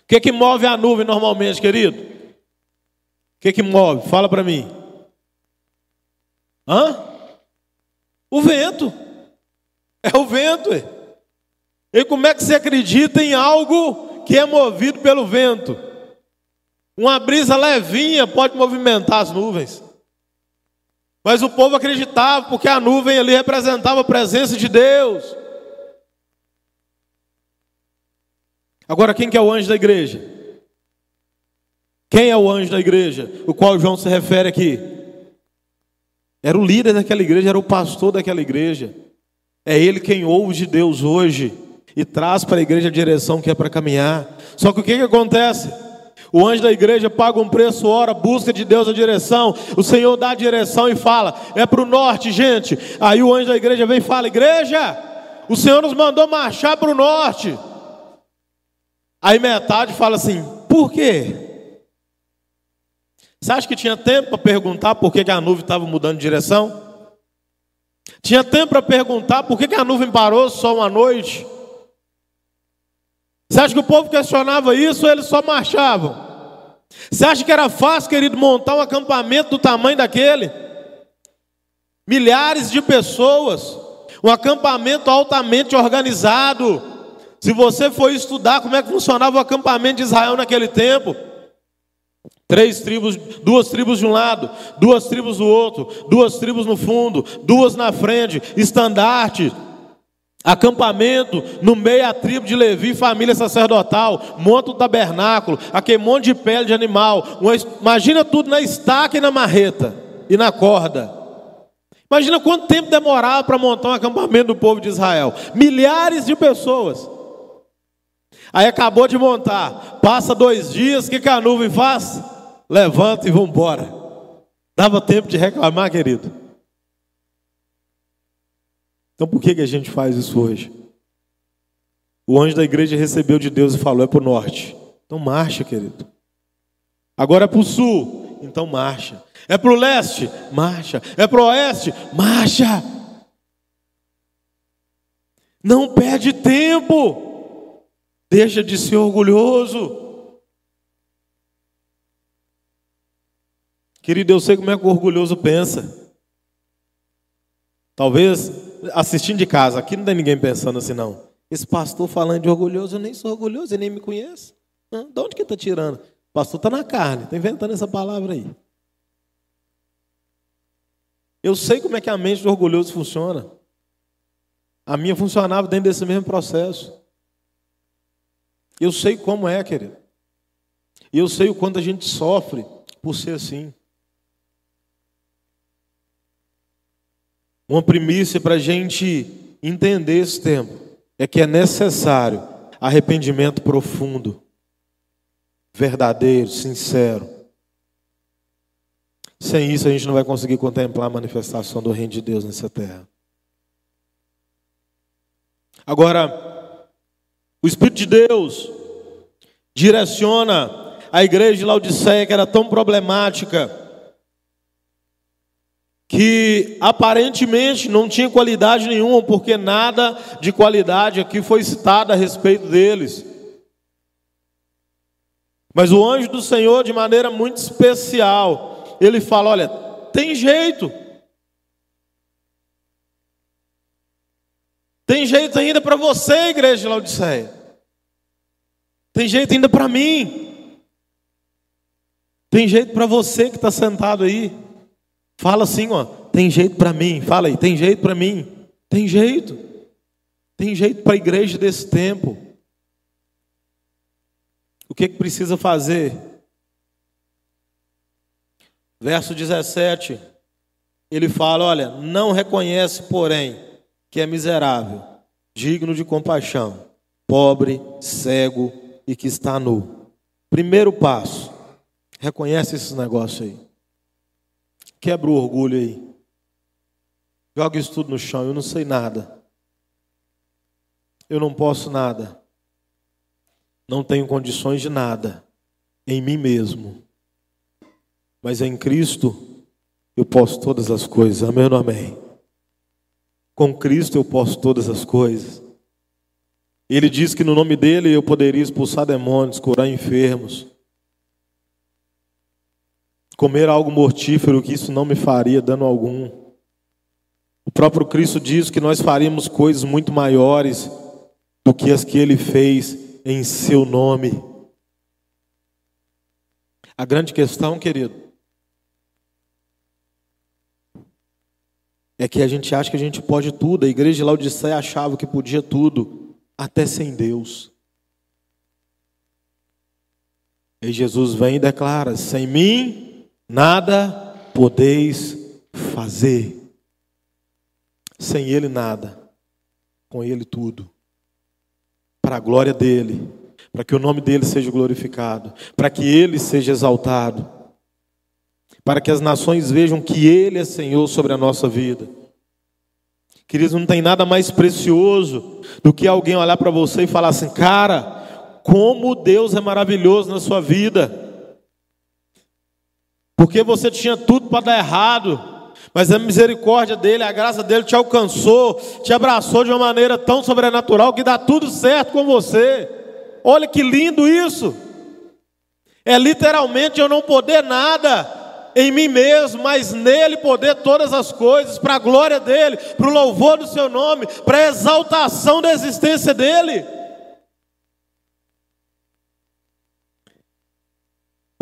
Speaker 1: que, que move a nuvem normalmente, querido? O que, que move? Fala para mim. Hã? O vento. É o vento. E como é que você acredita em algo que é movido pelo vento? Uma brisa levinha pode movimentar as nuvens. Mas o povo acreditava, porque a nuvem ali representava a presença de Deus. Agora, quem que é o anjo da igreja? Quem é o anjo da igreja? O qual João se refere aqui? Era o líder daquela igreja, era o pastor daquela igreja. É ele quem ouve de Deus hoje e traz para a igreja a direção que é para caminhar. Só que o que, que acontece? O anjo da igreja paga um preço, ora, busca de Deus a direção. O Senhor dá a direção e fala: é para o norte, gente. Aí o anjo da igreja vem e fala: Igreja, o Senhor nos mandou marchar para o norte. Aí metade fala assim: Por quê? Você acha que tinha tempo para perguntar por que, a nuvem estava mudando de direção? Tinha tempo para perguntar por que, a nuvem parou só uma noite? Você acha que o povo questionava isso ou eles só marchavam? Você acha que era fácil, querido, montar um acampamento do tamanho daquele? Milhares de pessoas, um acampamento altamente organizado. Se você for estudar como é que funcionava o acampamento de Israel naquele tempo, Três tribos, duas tribos de um lado, duas tribos do outro, duas tribos no fundo, duas na frente, estandarte, acampamento, no meio a tribo de Levi, família sacerdotal, monta o tabernáculo, aquele monte de pele de animal, uma, imagina tudo na estaca e na marreta e na corda. Imagina quanto tempo demorava para montar um acampamento do povo de Israel. Milhares de pessoas. Aí acabou de montar, passa dois dias, que, que a nuvem faz? levanta e vamos embora. Dava tempo de reclamar, querido. Então por que, que a gente faz isso hoje? O anjo da igreja recebeu de Deus e falou: é para o norte. Então marcha, querido. Agora é para o sul. Então marcha. É para o leste? Marcha. É para o oeste? Marcha. Não perde tempo. Deixa de ser orgulhoso. Querido, eu sei como é que o orgulhoso pensa. Talvez assistindo de casa, aqui não tem ninguém pensando assim, não. Esse pastor falando de orgulhoso, eu nem sou orgulhoso, ele nem me conhece. De onde que está tirando? O pastor está na carne, está inventando essa palavra aí. Eu sei como é que a mente do orgulhoso funciona. A minha funcionava dentro desse mesmo processo. Eu sei como é, querido. E eu sei o quanto a gente sofre por ser assim. Uma primícia para a gente entender esse tempo é que é necessário arrependimento profundo, verdadeiro, sincero. Sem isso, a gente não vai conseguir contemplar a manifestação do Reino de Deus nessa terra. Agora, o Espírito de Deus direciona a igreja de Laodiceia, que era tão problemática, que aparentemente não tinha qualidade nenhuma, porque nada de qualidade aqui foi citado a respeito deles. Mas o anjo do Senhor, de maneira muito especial, ele fala: Olha, tem jeito. Tem jeito ainda para você, igreja de Laodiceia. Tem jeito ainda para mim. Tem jeito para você que está sentado aí. Fala assim, ó, tem jeito para mim. Fala aí, tem jeito para mim. Tem jeito. Tem jeito para a igreja desse tempo. O que, que precisa fazer? Verso 17, ele fala: Olha, não reconhece, porém, que é miserável, digno de compaixão, pobre, cego e que está nu. Primeiro passo, reconhece esses negócios aí. Quebra o orgulho aí. Joga isso tudo no chão. Eu não sei nada. Eu não posso nada. Não tenho condições de nada em mim mesmo. Mas em Cristo eu posso todas as coisas. Amém ou amém? Com Cristo eu posso todas as coisas. Ele diz que no nome dele eu poderia expulsar demônios, curar enfermos comer algo mortífero, que isso não me faria dano algum. O próprio Cristo diz que nós faríamos coisas muito maiores do que as que ele fez em seu nome. A grande questão, querido, é que a gente acha que a gente pode tudo. A igreja de Laodiceia achava que podia tudo, até sem Deus. E Jesus vem e declara: sem mim Nada podeis fazer. Sem Ele, nada. Com Ele, tudo. Para a glória dEle. Para que o nome dEle seja glorificado. Para que Ele seja exaltado. Para que as nações vejam que Ele é Senhor sobre a nossa vida. Queridos, não tem nada mais precioso do que alguém olhar para você e falar assim: cara, como Deus é maravilhoso na sua vida. Porque você tinha tudo para dar errado, mas a misericórdia dele, a graça dele te alcançou, te abraçou de uma maneira tão sobrenatural que dá tudo certo com você. Olha que lindo isso. É literalmente eu não poder nada em mim mesmo, mas nele poder todas as coisas, para a glória dele, para o louvor do seu nome, para a exaltação da existência dele.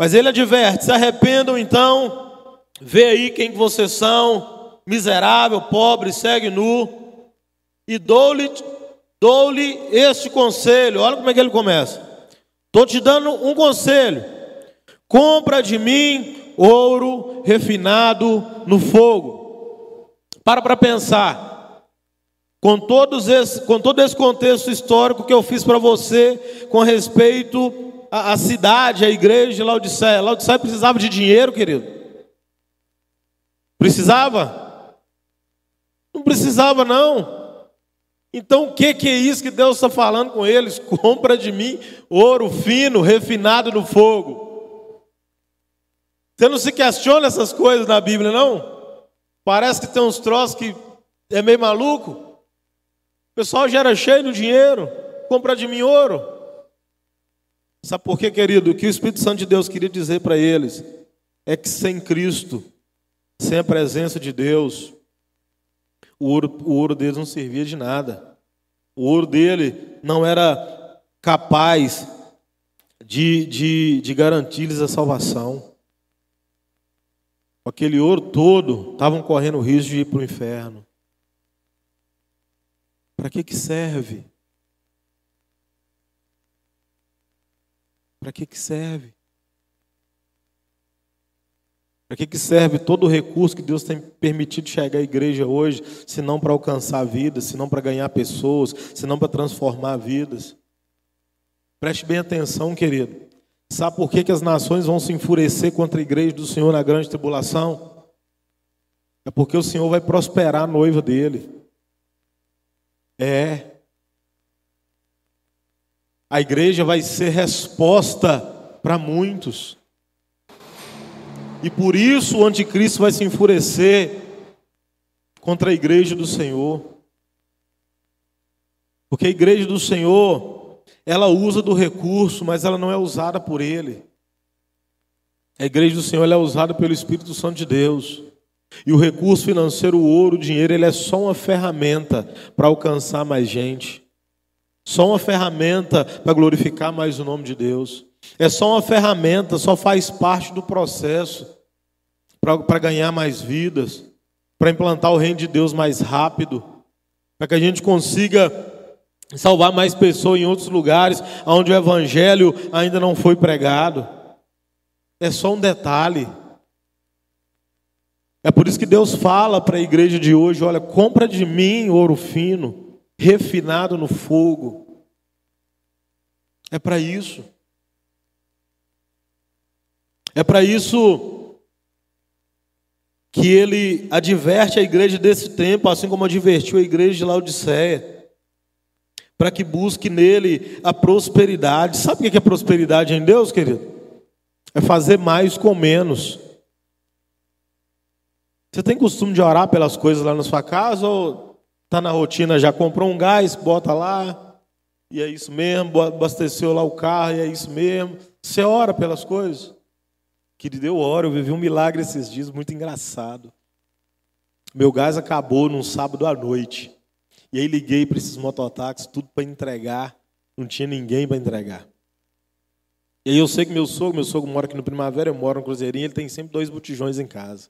Speaker 1: Mas ele adverte: se arrependam então, vê aí quem vocês são, miserável, pobre, segue nu, e dou-lhe dou este conselho. Olha como é que ele começa. Estou te dando um conselho. Compra de mim ouro refinado no fogo. Para para pensar. Com, todos esse, com todo esse contexto histórico que eu fiz para você com respeito à, à cidade, à igreja de Laodiceia. Laodiceia precisava de dinheiro, querido? Precisava? Não precisava, não. Então, o que, que é isso que Deus está falando com eles? Compra de mim ouro fino, refinado no fogo. Você não se questiona essas coisas na Bíblia, não? Parece que tem uns troços que é meio maluco. O pessoal já era cheio do dinheiro, compra de mim ouro. Sabe por quê, querido? O que o Espírito Santo de Deus queria dizer para eles é que sem Cristo, sem a presença de Deus, o ouro, o ouro deles não servia de nada. O ouro dele não era capaz de, de, de garantir-lhes a salvação aquele ouro todo, estavam correndo o risco de ir para o inferno. Para que, que serve? Para que, que serve? Para que, que serve todo o recurso que Deus tem permitido chegar à igreja hoje, se não para alcançar vidas, se não para ganhar pessoas, se não para transformar vidas? Preste bem atenção, querido. Sabe por que, que as nações vão se enfurecer contra a igreja do Senhor na grande tribulação? É porque o Senhor vai prosperar a noiva dele. É. A igreja vai ser resposta para muitos. E por isso o anticristo vai se enfurecer contra a igreja do Senhor. Porque a igreja do Senhor ela usa do recurso, mas ela não é usada por ele. A igreja do Senhor é usada pelo Espírito Santo de Deus. E o recurso financeiro, o ouro, o dinheiro, ele é só uma ferramenta para alcançar mais gente. Só uma ferramenta para glorificar mais o nome de Deus. É só uma ferramenta, só faz parte do processo para ganhar mais vidas, para implantar o reino de Deus mais rápido, para que a gente consiga salvar mais pessoas em outros lugares onde o evangelho ainda não foi pregado. É só um detalhe. É por isso que Deus fala para a igreja de hoje: olha, compra de mim ouro fino, refinado no fogo. É para isso. É para isso que ele adverte a igreja desse tempo, assim como advertiu a igreja de Laodiceia para que busque nele a prosperidade. Sabe o que é prosperidade em Deus, querido? É fazer mais com menos. Você tem costume de orar pelas coisas lá na sua casa ou está na rotina, já comprou um gás, bota lá, e é isso mesmo, abasteceu lá o carro, e é isso mesmo. Você ora pelas coisas. Querido, eu oro, eu vivi um milagre esses dias, muito engraçado. Meu gás acabou num sábado à noite. E aí liguei para esses mototáxis, tudo para entregar. Não tinha ninguém para entregar. E aí eu sei que meu sogro, meu sogro mora aqui no Primavera, eu moro no Cruzeirinho, ele tem sempre dois botijões em casa.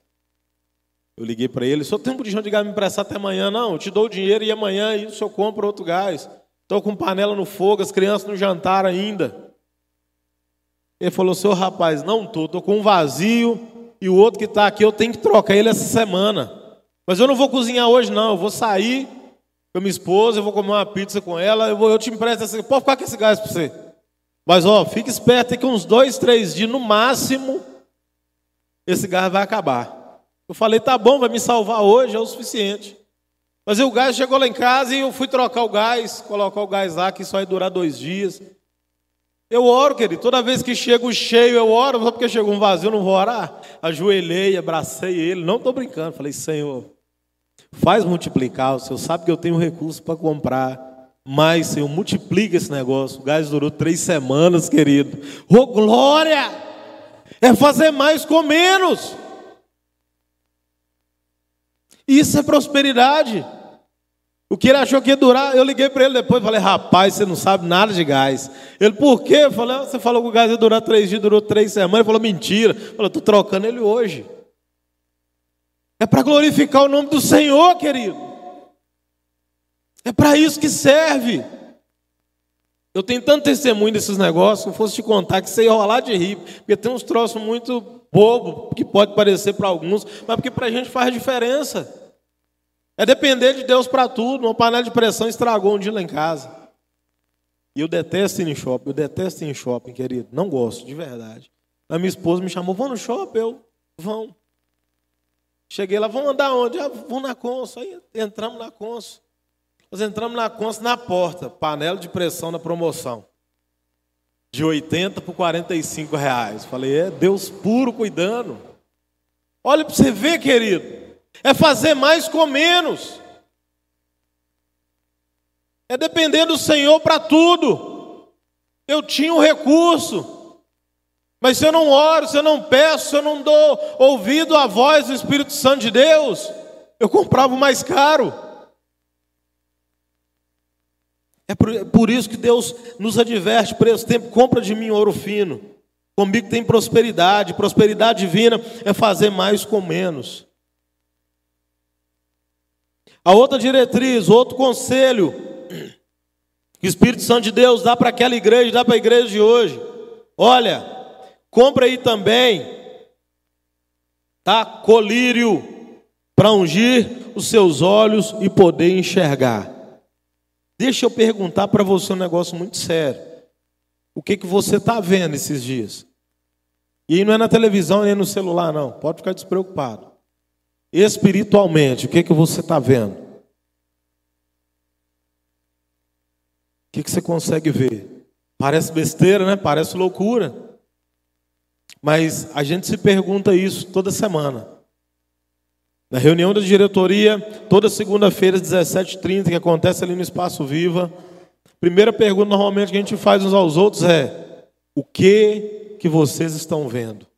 Speaker 1: Eu liguei para ele, só tem um botijão de gás me emprestar até amanhã? Não, eu te dou o dinheiro e amanhã aí o senhor compra outro gás. Estou com panela no fogo, as crianças não jantaram ainda. Ele falou, seu rapaz, não estou, estou com um vazio e o outro que está aqui eu tenho que trocar ele essa semana. Mas eu não vou cozinhar hoje não, eu vou sair com minha esposa, eu vou comer uma pizza com ela, eu, vou, eu te empresto esse, pode ficar com esse gás para você. Mas ó, fique esperto que uns dois, três dias no máximo, esse gás vai acabar. Eu falei, tá bom, vai me salvar hoje, é o suficiente. Mas o gás chegou lá em casa e eu fui trocar o gás, colocar o gás lá, que só ia durar dois dias. Eu oro, querido, toda vez que chega o cheio, eu oro, só porque chegou um vazio, eu não vou orar. Ajoelhei, abracei ele, não estou brincando. Falei, Senhor, Faz multiplicar, o Senhor sabe que eu tenho recurso para comprar. mais, Senhor, multiplica esse negócio. O gás durou três semanas, querido. Ô oh, glória! É fazer mais com menos. Isso é prosperidade. O que ele achou que ia durar, eu liguei para ele depois falei, rapaz, você não sabe nada de gás. Ele, por quê? Eu falei, ah, você falou que o gás ia durar três dias, durou três semanas. Ele falou, mentira. Eu falei, estou trocando ele hoje. É para glorificar o nome do Senhor, querido. É para isso que serve. Eu tenho tanto testemunho desses negócios, se eu fosse te contar que você ia rolar de rir, porque tem uns troços muito bobo que pode parecer para alguns, mas porque para a gente faz diferença. É depender de Deus para tudo. Uma panela de pressão estragou um dia lá em casa. E eu detesto ir em shopping, eu detesto ir em shopping, querido. Não gosto, de verdade. A minha esposa me chamou, vamos no shopping? Eu, vão. Cheguei lá, vamos andar onde? Ah, vamos na Conso. Aí entramos na Conso. Nós entramos na Conso na porta, panela de pressão na promoção. De 80 por 45 reais. Falei, é Deus puro cuidando. Olha para você ver, querido. É fazer mais com menos. É depender do Senhor para tudo. Eu tinha um recurso, mas se eu não oro, se eu não peço, se eu não dou ouvido à voz do Espírito Santo de Deus, eu comprava o mais caro. É por, é isso que Deus nos adverte por esse tempo: compra de mim ouro fino. Comigo tem prosperidade, prosperidade divina é fazer mais com menos. A outra diretriz, outro conselho que o Espírito Santo de Deus dá para aquela igreja, dá para a igreja de hoje. Olha, compra aí também, tá? Colírio para ungir os seus olhos e poder enxergar. Deixa eu perguntar para você um negócio muito sério. O que que você está vendo esses dias? E não é na televisão nem no celular, não. Pode ficar despreocupado. Espiritualmente, o que, que você está vendo? O que, que você consegue ver? Parece besteira, né? Parece loucura. Mas a gente se pergunta isso toda semana. Na reunião da diretoria, toda segunda-feira, às 17h30, que acontece ali no Espaço Viva, primeira pergunta normalmente que a gente faz uns aos outros é: o que que vocês estão vendo?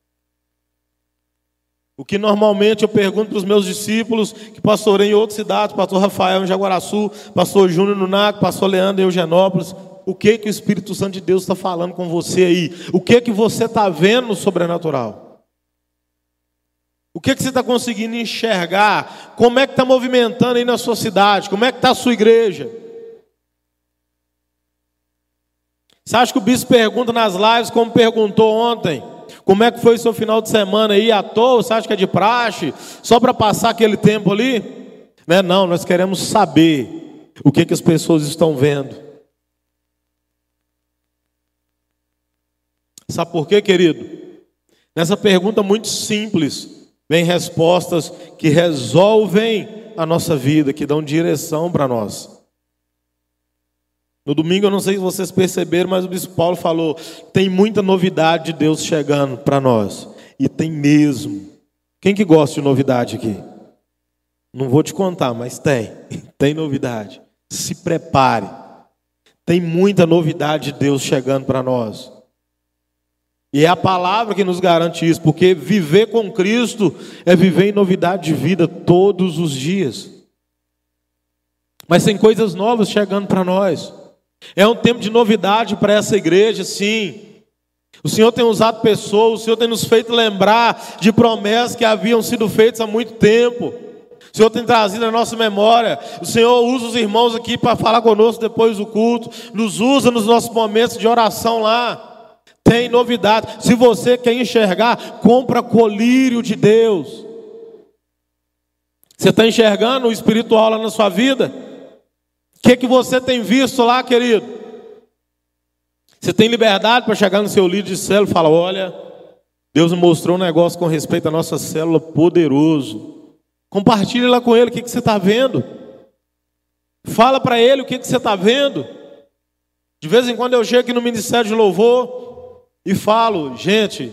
Speaker 1: O que normalmente eu pergunto para os meus discípulos, que pastorei em outras cidades, pastor Rafael em Jaguaraçu, pastor Júnior no NAC, pastor Leandro em Eugenópolis, o que que o Espírito Santo de Deus está falando com você aí? O que que você está vendo no sobrenatural? O que que você está conseguindo enxergar? Como é que está movimentando aí na sua cidade? Como é que está a sua igreja? Você acha que o bispo pergunta nas lives como perguntou ontem? Como é que foi o seu final de semana aí à toa? Você acha que é de praxe? Só para passar aquele tempo ali? Né? Não, nós queremos saber o que, que as pessoas estão vendo. Sabe por quê, querido? Nessa pergunta muito simples, vem respostas que resolvem a nossa vida, que dão direção para nós. No domingo, eu não sei se vocês perceberam, mas o bispo Paulo falou: tem muita novidade de Deus chegando para nós. E tem mesmo. Quem que gosta de novidade aqui? Não vou te contar, mas tem. Tem novidade. Se prepare. Tem muita novidade de Deus chegando para nós. E é a palavra que nos garante isso, porque viver com Cristo é viver em novidade de vida todos os dias. Mas tem coisas novas chegando para nós. É um tempo de novidade para essa igreja, sim. O Senhor tem usado pessoas, o Senhor tem nos feito lembrar de promessas que haviam sido feitas há muito tempo. O Senhor tem trazido a nossa memória. O Senhor usa os irmãos aqui para falar conosco depois do culto. Nos usa nos nossos momentos de oração lá. Tem novidade. Se você quer enxergar, compra colírio de Deus. Você está enxergando o espiritual lá na sua vida? O que, que você tem visto lá, querido? Você tem liberdade para chegar no seu líder de célula e falar: olha, Deus me mostrou um negócio com respeito à nossa célula poderoso. Compartilhe lá com ele o que, que você está vendo. Fala para ele o que, que você está vendo. De vez em quando eu chego aqui no Ministério de Louvor e falo, gente,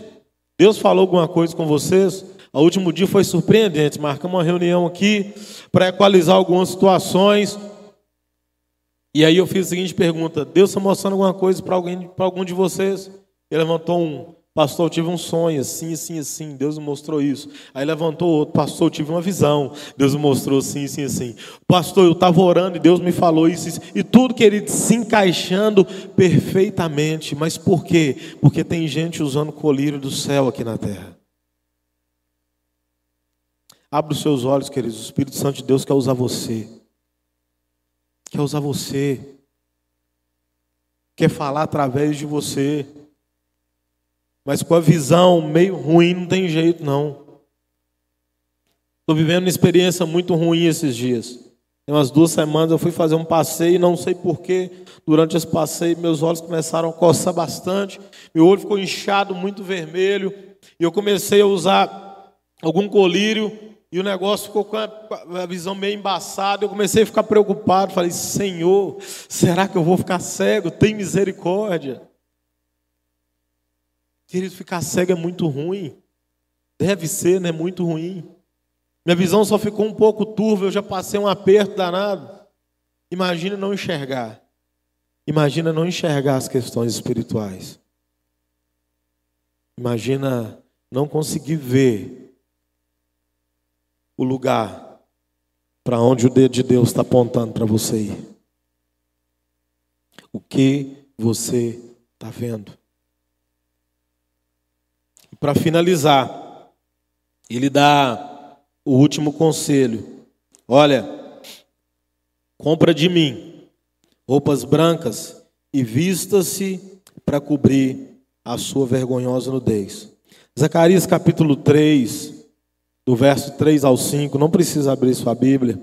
Speaker 1: Deus falou alguma coisa com vocês? O último dia foi surpreendente. Marcamos uma reunião aqui para equalizar algumas situações. E aí eu fiz a seguinte pergunta: Deus está mostrando alguma coisa para alguém, para algum de vocês? Ele levantou um, pastor, eu tive um sonho, assim, assim, assim, Deus me mostrou isso. Aí levantou outro, pastor, eu tive uma visão, Deus me mostrou assim, assim, assim. Pastor, eu estava orando e Deus me falou isso, isso, e tudo, querido, se encaixando perfeitamente. Mas por quê? Porque tem gente usando colírio do céu aqui na terra. Abra os seus olhos, queridos, o Espírito Santo de Deus quer usar você. Quer usar você. Quer falar através de você. Mas com a visão meio ruim não tem jeito, não. Estou vivendo uma experiência muito ruim esses dias. Tem umas duas semanas eu fui fazer um passeio, não sei porquê. Durante esse passeio, meus olhos começaram a coçar bastante. Meu olho ficou inchado, muito vermelho. E eu comecei a usar algum colírio. E o negócio ficou com a visão meio embaçada. Eu comecei a ficar preocupado. Falei, Senhor, será que eu vou ficar cego? Tem misericórdia. Querido, ficar cego é muito ruim. Deve ser, né? Muito ruim. Minha visão só ficou um pouco turva, eu já passei um aperto danado. Imagina não enxergar. Imagina não enxergar as questões espirituais. Imagina não conseguir ver o lugar para onde o dedo de Deus está apontando para você ir. O que você está vendo? para finalizar, ele dá o último conselho. Olha, compra de mim roupas brancas e vista-se para cobrir a sua vergonhosa nudez. Zacarias capítulo 3, do verso 3 ao 5, não precisa abrir sua Bíblia.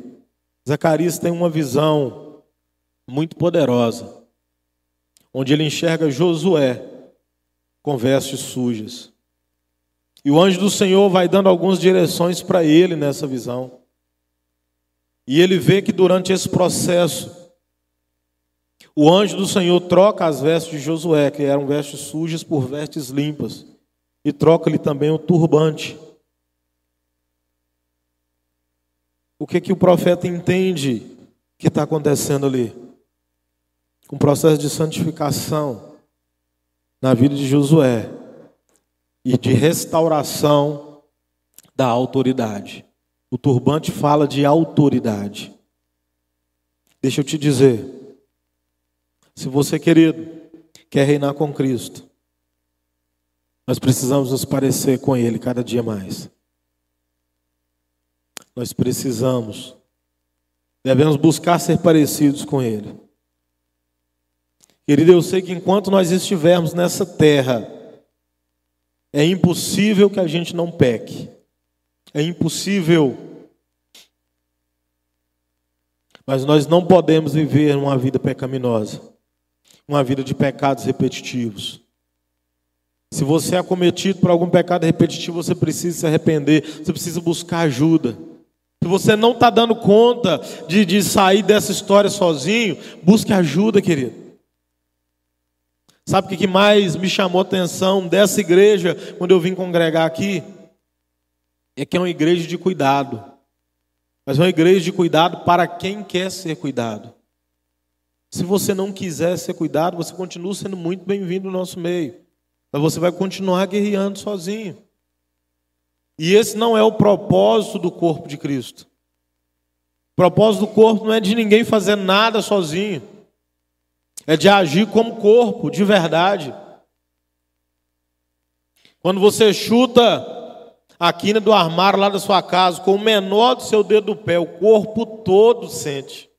Speaker 1: Zacarias tem uma visão muito poderosa, onde ele enxerga Josué com vestes sujas. E o anjo do Senhor vai dando algumas direções para ele nessa visão. E ele vê que durante esse processo, o anjo do Senhor troca as vestes de Josué, que eram vestes sujas, por vestes limpas, e troca-lhe também o turbante. O que, que o profeta entende que está acontecendo ali? Um processo de santificação na vida de Josué e de restauração da autoridade. O turbante fala de autoridade. Deixa eu te dizer, se você, querido, quer reinar com Cristo, nós precisamos nos parecer com Ele cada dia mais. Nós precisamos, devemos buscar ser parecidos com Ele. Querido, eu sei que enquanto nós estivermos nessa terra, é impossível que a gente não peque. É impossível. Mas nós não podemos viver uma vida pecaminosa, uma vida de pecados repetitivos. Se você é acometido por algum pecado repetitivo, você precisa se arrepender, você precisa buscar ajuda. Se você não está dando conta de, de sair dessa história sozinho, busque ajuda, querido. Sabe o que mais me chamou a atenção dessa igreja quando eu vim congregar aqui? É que é uma igreja de cuidado. Mas é uma igreja de cuidado para quem quer ser cuidado. Se você não quiser ser cuidado, você continua sendo muito bem-vindo no nosso meio. Mas você vai continuar guerreando sozinho. E esse não é o propósito do corpo de Cristo. O propósito do corpo não é de ninguém fazer nada sozinho é de agir como corpo, de verdade. Quando você chuta a quina do armário lá da sua casa com o menor do seu dedo do pé, o corpo todo sente.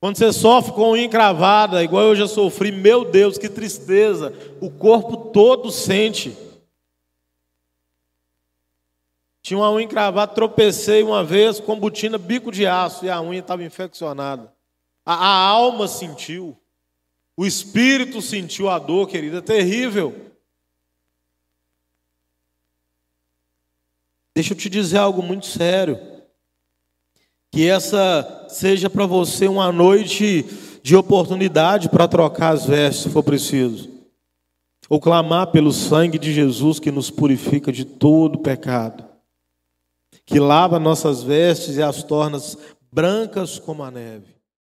Speaker 1: Quando você sofre com unha encravada, igual eu já sofri, meu Deus, que tristeza, o corpo todo sente. Tinha uma unha encravada, tropecei uma vez com botina bico de aço e a unha estava infeccionada. A, a alma sentiu. O espírito sentiu a dor, querida, é terrível. Deixa eu te dizer algo muito sério. Que essa seja para você uma noite de oportunidade para trocar as vestes, se for preciso. Ou clamar pelo sangue de Jesus que nos purifica de todo pecado. Que lava nossas vestes e as torna brancas como a neve.